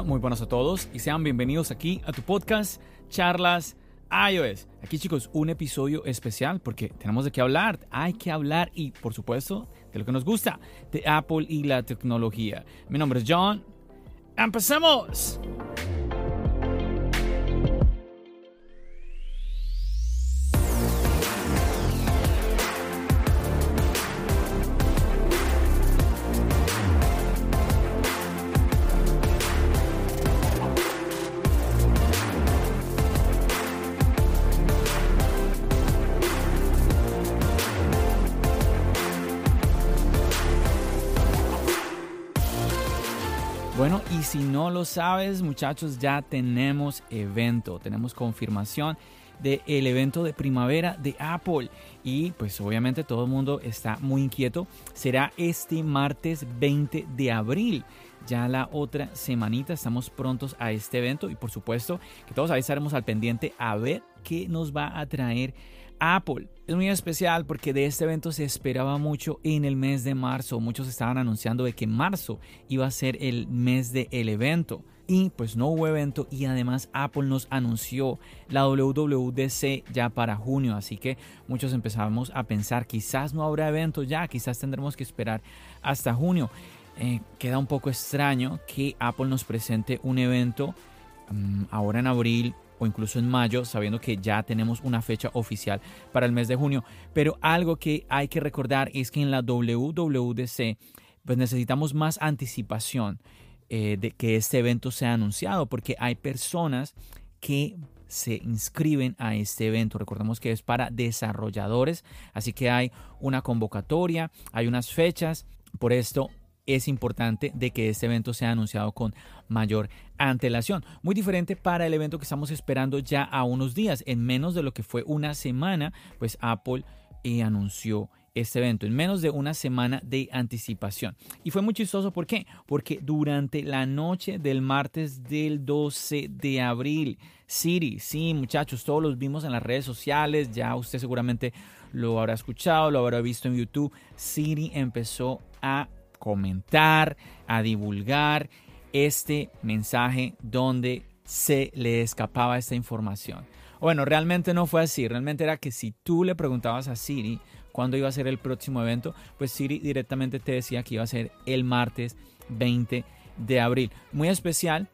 Muy buenas a todos y sean bienvenidos aquí a tu podcast Charlas iOS. Aquí chicos, un episodio especial porque tenemos de qué hablar, hay que hablar y por supuesto de lo que nos gusta, de Apple y la tecnología. Mi nombre es John. ¡Empecemos! Y si no lo sabes, muchachos, ya tenemos evento, tenemos confirmación del evento de primavera de Apple. Y pues obviamente todo el mundo está muy inquieto. Será este martes 20 de abril. Ya la otra semanita estamos prontos a este evento y por supuesto que todos ahí estaremos al pendiente a ver qué nos va a traer Apple. Es muy especial porque de este evento se esperaba mucho en el mes de marzo. Muchos estaban anunciando de que marzo iba a ser el mes del el evento. Y pues no hubo evento y además Apple nos anunció la WWDC ya para junio. Así que muchos empezamos a pensar quizás no habrá evento ya, quizás tendremos que esperar hasta junio. Eh, queda un poco extraño que Apple nos presente un evento um, ahora en abril o incluso en mayo, sabiendo que ya tenemos una fecha oficial para el mes de junio. Pero algo que hay que recordar es que en la WWDC pues necesitamos más anticipación eh, de que este evento sea anunciado, porque hay personas que se inscriben a este evento. Recordemos que es para desarrolladores, así que hay una convocatoria, hay unas fechas. Por esto es importante de que este evento sea anunciado con mayor antelación. Muy diferente para el evento que estamos esperando ya a unos días. En menos de lo que fue una semana, pues Apple eh, anunció este evento en menos de una semana de anticipación. Y fue muy chistoso, ¿por qué? Porque durante la noche del martes del 12 de abril, Siri, sí muchachos, todos los vimos en las redes sociales, ya usted seguramente lo habrá escuchado, lo habrá visto en YouTube, Siri empezó a comentar, a divulgar este mensaje donde se le escapaba esta información. Bueno, realmente no fue así, realmente era que si tú le preguntabas a Siri cuándo iba a ser el próximo evento, pues Siri directamente te decía que iba a ser el martes 20 de abril. Muy especial,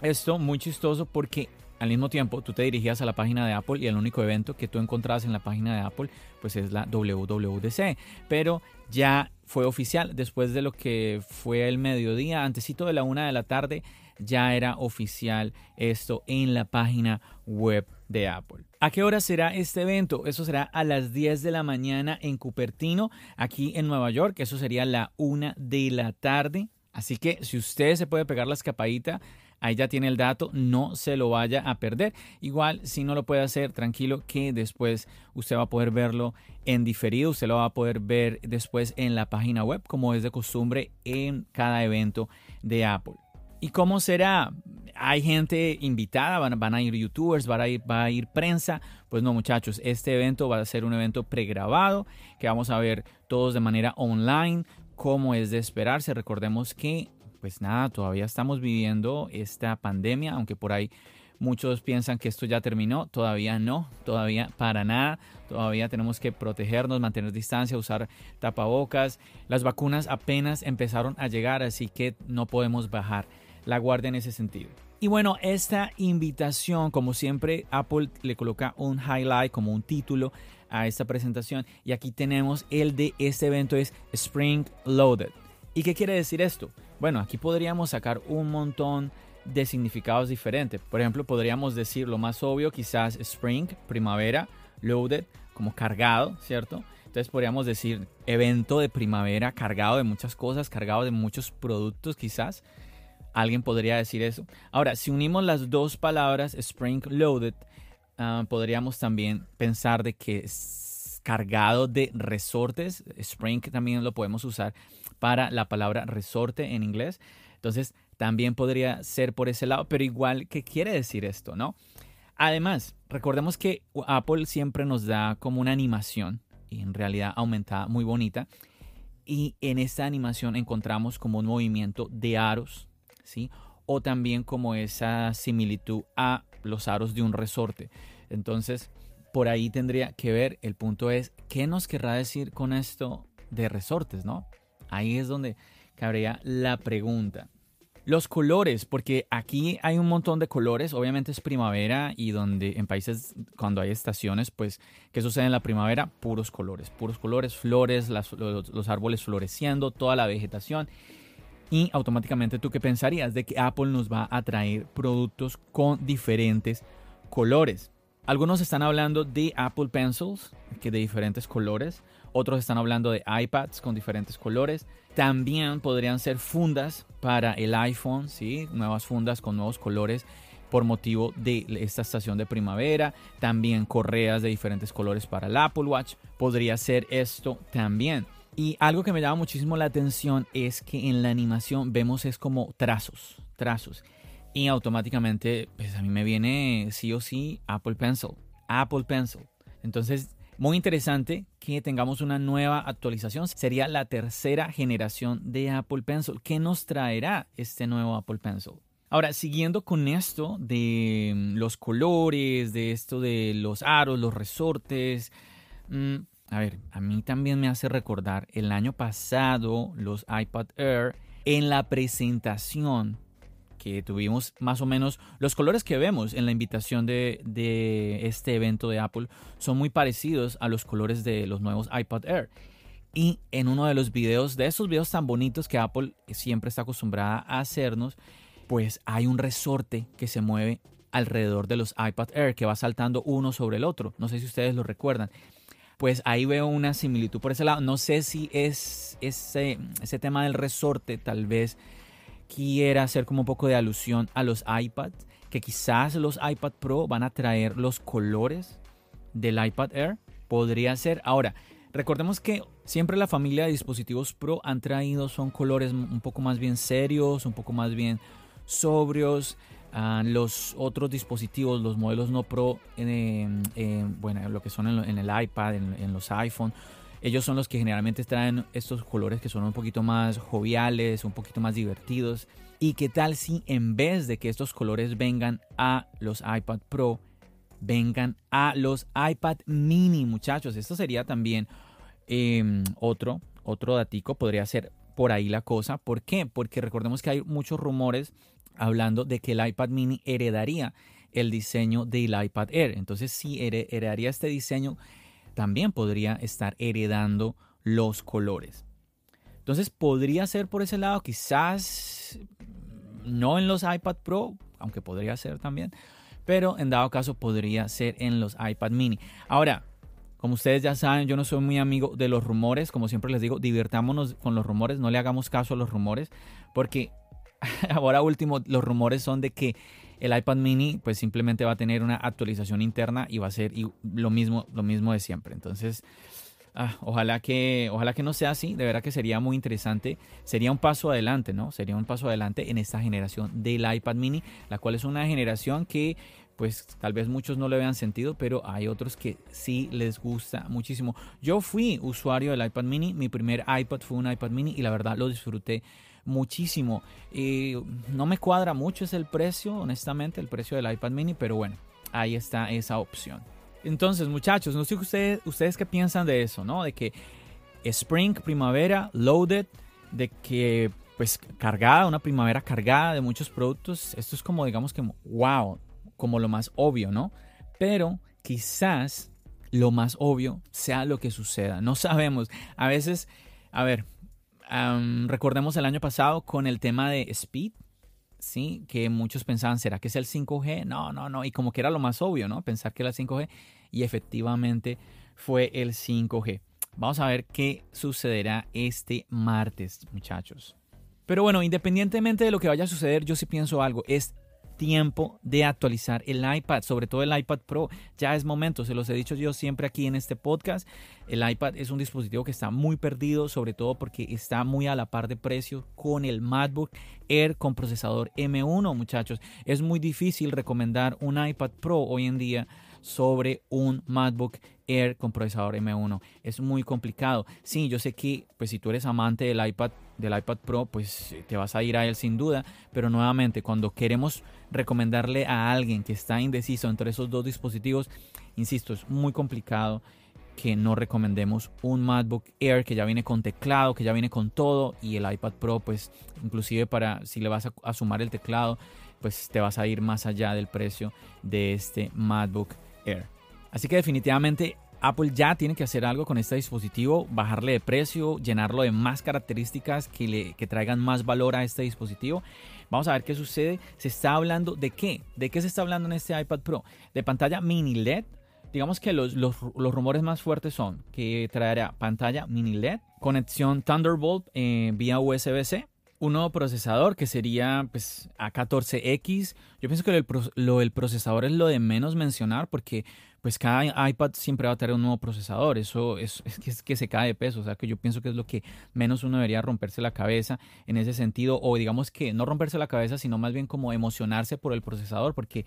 esto muy chistoso porque al mismo tiempo tú te dirigías a la página de Apple y el único evento que tú encontrabas en la página de Apple pues es la WWDC, pero ya fue oficial después de lo que fue el mediodía, antesito de la una de la tarde, ya era oficial esto en la página web de Apple. ¿A qué hora será este evento? Eso será a las 10 de la mañana en Cupertino, aquí en Nueva York. Eso sería la una de la tarde. Así que si usted se puede pegar la escapadita, ahí ya tiene el dato, no se lo vaya a perder. Igual, si no lo puede hacer, tranquilo que después usted va a poder verlo en diferido, usted lo va a poder ver después en la página web, como es de costumbre en cada evento de Apple. ¿Y cómo será? Hay gente invitada, van, a ir youtubers, van a ir, va a ir prensa. Pues no, muchachos, este evento va a ser un evento pregrabado que vamos a ver todos de manera online, como es de esperarse. Recordemos que pues nada, todavía estamos viviendo esta pandemia, aunque por ahí muchos piensan que esto ya terminó, todavía no, todavía para nada, todavía tenemos que protegernos, mantener distancia, usar tapabocas. Las vacunas apenas empezaron a llegar, así que no podemos bajar la guardia en ese sentido. Y bueno, esta invitación, como siempre, Apple le coloca un highlight como un título a esta presentación y aquí tenemos el de este evento es Spring Loaded. ¿Y qué quiere decir esto? Bueno, aquí podríamos sacar un montón de significados diferentes. Por ejemplo, podríamos decir lo más obvio, quizás spring, primavera, loaded, como cargado, ¿cierto? Entonces podríamos decir evento de primavera cargado de muchas cosas, cargado de muchos productos quizás. Alguien podría decir eso. Ahora, si unimos las dos palabras spring loaded, ah, podríamos también pensar de que es cargado de resortes. Spring también lo podemos usar para la palabra resorte en inglés. Entonces, también podría ser por ese lado, pero igual, ¿qué quiere decir esto, no? Además, recordemos que Apple siempre nos da como una animación en realidad aumentada, muy bonita. Y en esta animación encontramos como un movimiento de aros, ¿sí? O también como esa similitud a los aros de un resorte. Entonces, por ahí tendría que ver, el punto es, ¿qué nos querrá decir con esto de resortes, no? Ahí es donde cabría la pregunta. Los colores, porque aquí hay un montón de colores, obviamente es primavera y donde en países cuando hay estaciones, pues, ¿qué sucede en la primavera? Puros colores, puros colores, flores, los, los, árboles floreciendo, toda la vegetación. Y automáticamente tú qué pensarías de que Apple nos va a traer productos con diferentes colores. Algunos están hablando de Apple Pencils, que de diferentes colores. Otros están hablando de iPads con diferentes colores. También podrían ser fundas para el iPhone, ¿sí? nuevas fundas con nuevos colores por motivo de esta estación de primavera. También correas de diferentes colores para el Apple Watch. Podría ser esto también. Y algo que me llama muchísimo la atención es que en la animación vemos es como trazos, trazos. Y automáticamente, pues a mí me viene sí o sí Apple Pencil. Apple Pencil. Entonces muy interesante que tengamos una nueva actualización. Sería la tercera generación de Apple Pencil. ¿Qué nos traerá este nuevo Apple Pencil? Ahora, siguiendo con esto de mm, los colores, de esto de los aros, los resortes, mm, a ver, a mí también me hace recordar el año pasado los iPad Air en la presentación que tuvimos más o menos los colores que vemos en la invitación de, este evento de Apple son muy parecidos a los colores de los nuevos iPad Air. Y en uno de los videos, de esos videos tan bonitos que Apple siempre está acostumbrada a hacernos, pues hay un resorte que se mueve alrededor de los iPad Air que va saltando uno sobre el otro. No sé si ustedes lo recuerdan. Pues ahí veo una similitud por ese lado. No sé si es ese, ese tema del resorte tal vez quiera hacer como un poco de alusión a los iPads, que quizás los iPad Pro van a traer los colores del iPad Air. Podría ser. Ahora, recordemos que siempre la familia de dispositivos Pro han traído son colores un poco más bien serios, un poco más bien sobrios. Ah, los otros dispositivos, los modelos no Pro, bueno, lo que son en, el iPad, en, en los iPhone, ellos son los que generalmente traen estos colores que son un poquito más joviales, un poquito más divertidos. ¿Y qué tal si en vez de que estos colores vengan a los iPad Pro, vengan a los iPad mini, muchachos? Esto sería también em, otro, otro datico, podría ser por ahí la cosa. ¿Por qué? Porque recordemos que hay muchos rumores hablando de que el iPad mini heredaría el diseño del iPad Air. Entonces, si heredaría este diseño, también podría estar heredando los colores. Entonces podría ser por ese lado, quizás no en los iPad Pro, aunque podría ser también, pero en dado caso podría ser en los iPad mini. Ahora, como ustedes ya saben, yo no soy muy amigo de los rumores, como siempre les digo, divirtámonos con los rumores, no le hagamos caso a los rumores, porque ahora último los rumores son de que el iPad mini pues simplemente va a tener una actualización interna y va a ser lo mismo, lo mismo de siempre. Entonces, ah, ojalá, que, ojalá que no sea así, de verdad que sería muy interesante. Sería un paso adelante, ¿no? Sería un paso adelante en esta generación del iPad mini, la cual es una generación que pues tal vez muchos no le vean sentido, pero hay otros que sí les gusta muchísimo. Yo fui usuario del iPad mini, mi primer iPad fue un iPad mini y la verdad lo disfruté muchísimo. y no me cuadra mucho es el precio, honestamente, el precio del iPad mini, pero bueno, ahí está esa opción. Entonces, muchachos, no sé ustedes, ustedes qué piensan de eso, ¿no? De que Spring, primavera, loaded, de que pues cargada, una primavera cargada de muchos productos, esto es como digamos que wow, como lo más obvio, ¿no? Pero quizás lo más obvio sea lo que suceda, no sabemos. A veces, a ver, recordemos el año pasado con el tema de Speed, ¿sí? Que muchos pensaban, ¿será que es el 5G? No, no, no. Y como que era lo más obvio, ¿no? Pensar que era el 5G. Y efectivamente fue el 5G. Vamos a ver qué sucederá este martes, muchachos. Pero bueno, independientemente de lo que vaya a suceder, yo sí pienso algo. Es tiempo de actualizar el iPad, sobre todo el iPad Pro. Ya es momento, se los he dicho yo siempre aquí en este podcast. El iPad es un dispositivo que está muy perdido, sobre todo porque está muy a la par de precio con el MacBook Air con procesador M1, muchachos. Es muy difícil recomendar un iPad Pro hoy en día sobre un MacBook Air con procesador M1. Es muy complicado. Sí, yo sé que pues si tú eres amante del iPad del iPad Pro, pues te vas a ir a él sin duda, pero nuevamente cuando queremos recomendarle a alguien que está indeciso entre esos dos dispositivos, insisto, es muy complicado que no recomendemos un MacBook Air que ya viene con teclado, que ya viene con todo y el iPad Pro pues inclusive para si le vas a, sumar el teclado pues te vas a ir más allá del precio de este MacBook Así que definitivamente Apple ya tiene que hacer algo con este dispositivo, bajarle de precio, llenarlo de más características que, le, que traigan más valor a este dispositivo. Vamos a ver qué sucede. Se está hablando de qué? ¿De qué se está hablando en este iPad Pro? De pantalla mini LED. Digamos que los, los, rumores más fuertes son que traerá pantalla mini LED, conexión Thunderbolt eh, vía USB-C, un nuevo procesador que sería pues, A14X. Yo pienso que lo, el procesador es lo de menos mencionar porque pues cada iPad siempre va a tener un nuevo procesador. Eso es, que, es, que, se cae de peso. O sea que yo pienso que es lo que menos uno debería romperse la cabeza en ese sentido. O digamos que no romperse la cabeza, sino más bien como emocionarse por el procesador porque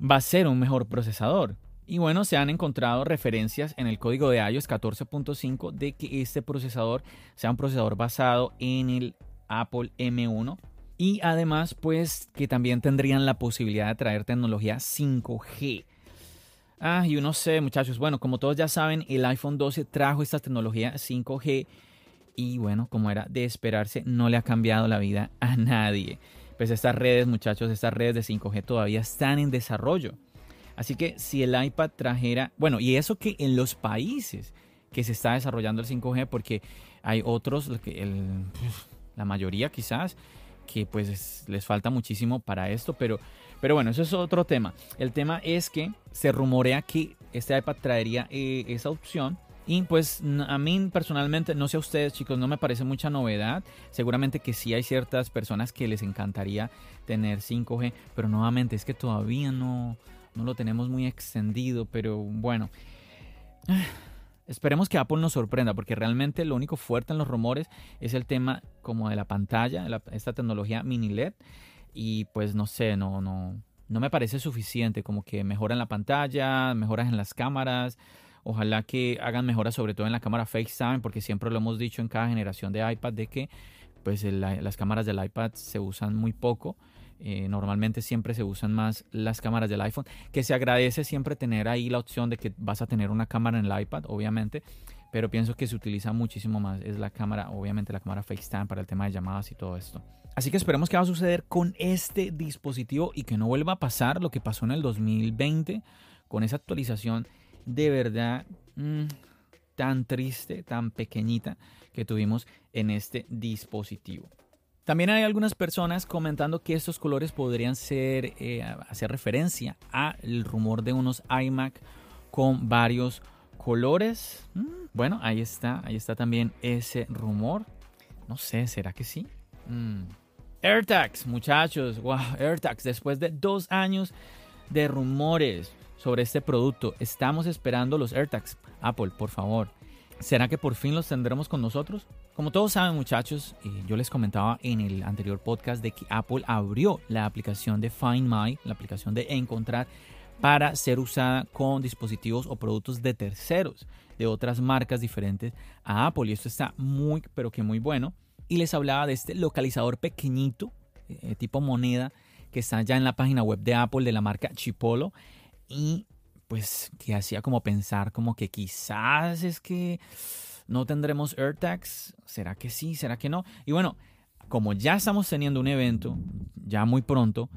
va a ser un mejor procesador. Y bueno, se han encontrado referencias en el código de iOS 14.5 de que este procesador sea un procesador basado en el Apple M1 y además pues que también tendrían la posibilidad de traer tecnología 5G. Ah, y uno sé, muchachos, bueno, como todos ya saben, el iPhone 12 trajo esta tecnología 5G y bueno, como era de esperarse, no le ha cambiado la vida a nadie. Pues estas redes, muchachos, estas redes de 5G todavía están en desarrollo. Así que si el iPad trajera, bueno, y eso que en los países que se está desarrollando el 5G, porque hay otros, la mayoría quizás, que pues les falta muchísimo para esto, pero, pero bueno, eso es otro tema. El tema es que se rumorea que este iPad traería eh, esa opción. Y pues a mí personalmente, no sé a ustedes chicos, no me parece mucha novedad. Seguramente que sí hay ciertas personas que les encantaría tener 5G, pero nuevamente es que todavía no, no lo tenemos muy extendido, pero bueno. Esperemos que Apple nos sorprenda, porque realmente lo único fuerte en los rumores es el tema como de la pantalla, esta tecnología mini LED. Y pues no sé, no, no, no me parece suficiente. Como que mejoran la pantalla, mejoras en las cámaras. Ojalá que hagan mejoras sobre todo en la cámara FaceTime, porque siempre lo hemos dicho en cada generación de iPad de que pues las cámaras del iPad se usan muy poco. Eh, normalmente siempre se usan más las cámaras del iPhone, que se agradece siempre tener ahí la opción de que vas a tener una cámara en el iPad, obviamente, pero pienso que se utiliza muchísimo más, es la cámara, obviamente la cámara FaceTime para el tema de llamadas y todo esto. Así que esperemos que va a suceder con este dispositivo y que no vuelva a pasar lo que pasó en el 2020 con esa actualización de verdad mm, tan triste, tan pequeñita que tuvimos en este dispositivo. También hay algunas personas comentando que estos colores podrían ser eh, hacer referencia al rumor de unos iMac con varios colores. Mm, bueno, ahí está, ahí está también ese rumor. No sé, ¿será que sí? Mm. AirTags, muchachos, wow, AirTags, después de dos años de rumores sobre este producto, estamos esperando los AirTags. Apple, por favor, ¿será que por fin los tendremos con nosotros? Como todos saben muchachos, eh, yo les comentaba en el anterior podcast de que Apple abrió la aplicación de Find My, la aplicación de encontrar, para ser usada con dispositivos o productos de terceros, de otras marcas diferentes a Apple. Y esto está muy, pero que muy bueno. Y les hablaba de este localizador pequeñito, eh, tipo moneda, que está ya en la página web de Apple de la marca Chipolo. Y pues que hacía como pensar como que quizás es que no tendremos AirTags. ¿Será que sí? ¿Será que no? Y bueno, como ya estamos teniendo un evento, ya muy pronto,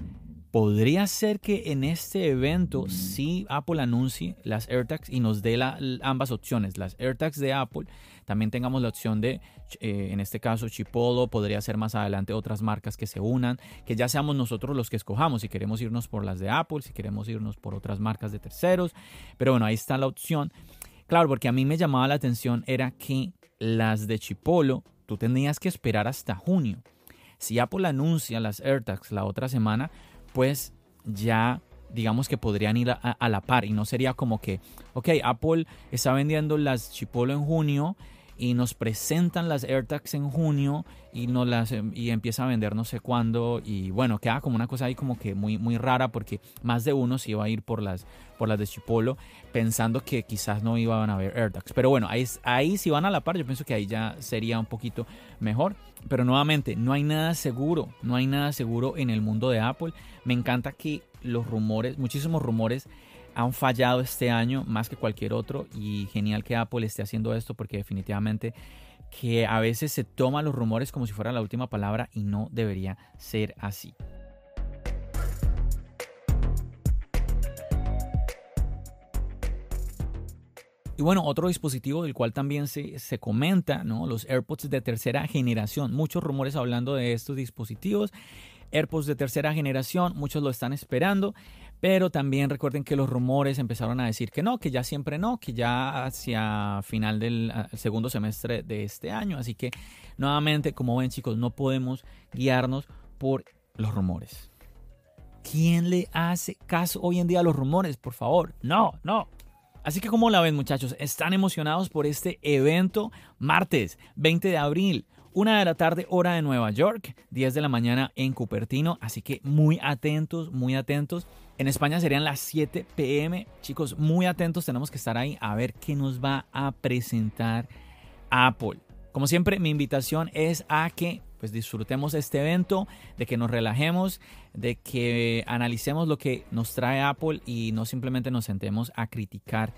podría ser que en este evento sí Apple anuncie las AirTags y nos dé ambas opciones, las AirTags de Apple. También tengamos la opción de, eh, en este caso, Chipolo, podría ser más adelante otras marcas que se unan, que ya seamos nosotros los que escojamos, si queremos irnos por las de Apple, si queremos irnos por otras marcas de terceros. Pero bueno, ahí está la opción Claro, porque a mí me llamaba la atención era que las de Chipolo tú tenías que esperar hasta junio. Si Apple anuncia las AirTags la otra semana, pues ya digamos que podrían ir a, la par y no sería como que, ok, Apple está vendiendo las Chipolo en junio y nos presentan las AirTags en junio y nos las y empieza a vender no sé cuándo y bueno queda como una cosa ahí como que muy muy rara porque más de uno se iba a ir por las por las de Chipolo pensando que quizás no iban a haber AirTags. Pero bueno ahí ahí si van a la par yo pienso que ahí ya sería un poquito mejor. Pero nuevamente no hay nada seguro no hay nada seguro en el mundo de Apple. Me encanta que los rumores muchísimos rumores han fallado este año más que cualquier otro y genial que Apple esté haciendo esto porque definitivamente que a veces se toman los rumores como si fuera la última palabra y no debería ser así. Y bueno, otro dispositivo del cual también se, se, comenta, ¿no? Los AirPods de tercera generación. Muchos rumores hablando de estos dispositivos. AirPods de tercera generación, muchos lo están esperando. Pero también recuerden que los rumores empezaron a decir que no, que ya siempre no, que ya hacia final del ah, segundo semestre de este año. Así que nuevamente, como ven chicos, no podemos guiarnos por los rumores. ¿Quién le hace caso hoy en día a los rumores? Por favor, no, no. Así que como la ven muchachos, están emocionados por este evento martes 20 de abril. Una de la tarde, hora de Nueva York, 10 de la mañana en Cupertino. Así que muy atentos, muy atentos. En España serían las 7 pm. Chicos, muy atentos, tenemos que estar ahí a ver qué nos va a presentar Apple. Como siempre, mi invitación es a que pues disfrutemos este evento, de que nos relajemos, de que analicemos lo que nos trae Apple y no simplemente nos sentemos a criticar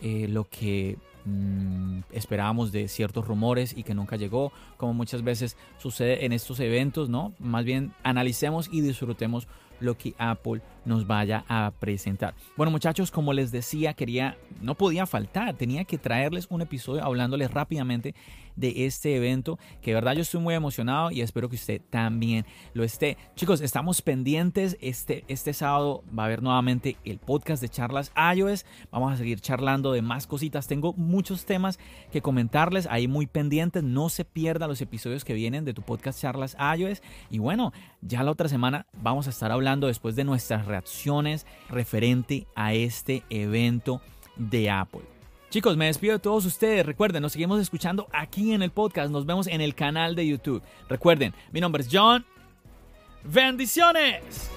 eh, lo que mm, esperábamos de ciertos rumores y que nunca llegó, como muchas veces sucede en estos eventos, ¿no? Más bien analicemos y disfrutemos lo que Apple nos vaya a presentar. Bueno muchachos, como les decía, quería, no podía faltar, tenía que traerles un episodio hablándoles rápidamente de este evento, que de verdad yo estoy muy emocionado y espero que usted también lo esté. Chicos, estamos pendientes, este, este sábado va a haber nuevamente el podcast de charlas iOS, vamos a seguir charlando de más cositas, tengo muchos temas que comentarles, ahí muy pendientes, no se pierdan los episodios que vienen de tu podcast charlas iOS y bueno, ya la otra semana vamos a estar hablando después de nuestras reacciones referente a este evento de Apple. Chicos, me despido de todos ustedes. Recuerden, nos seguimos escuchando aquí en el podcast. Nos vemos en el canal de YouTube. Recuerden, mi nombre es John. Bendiciones.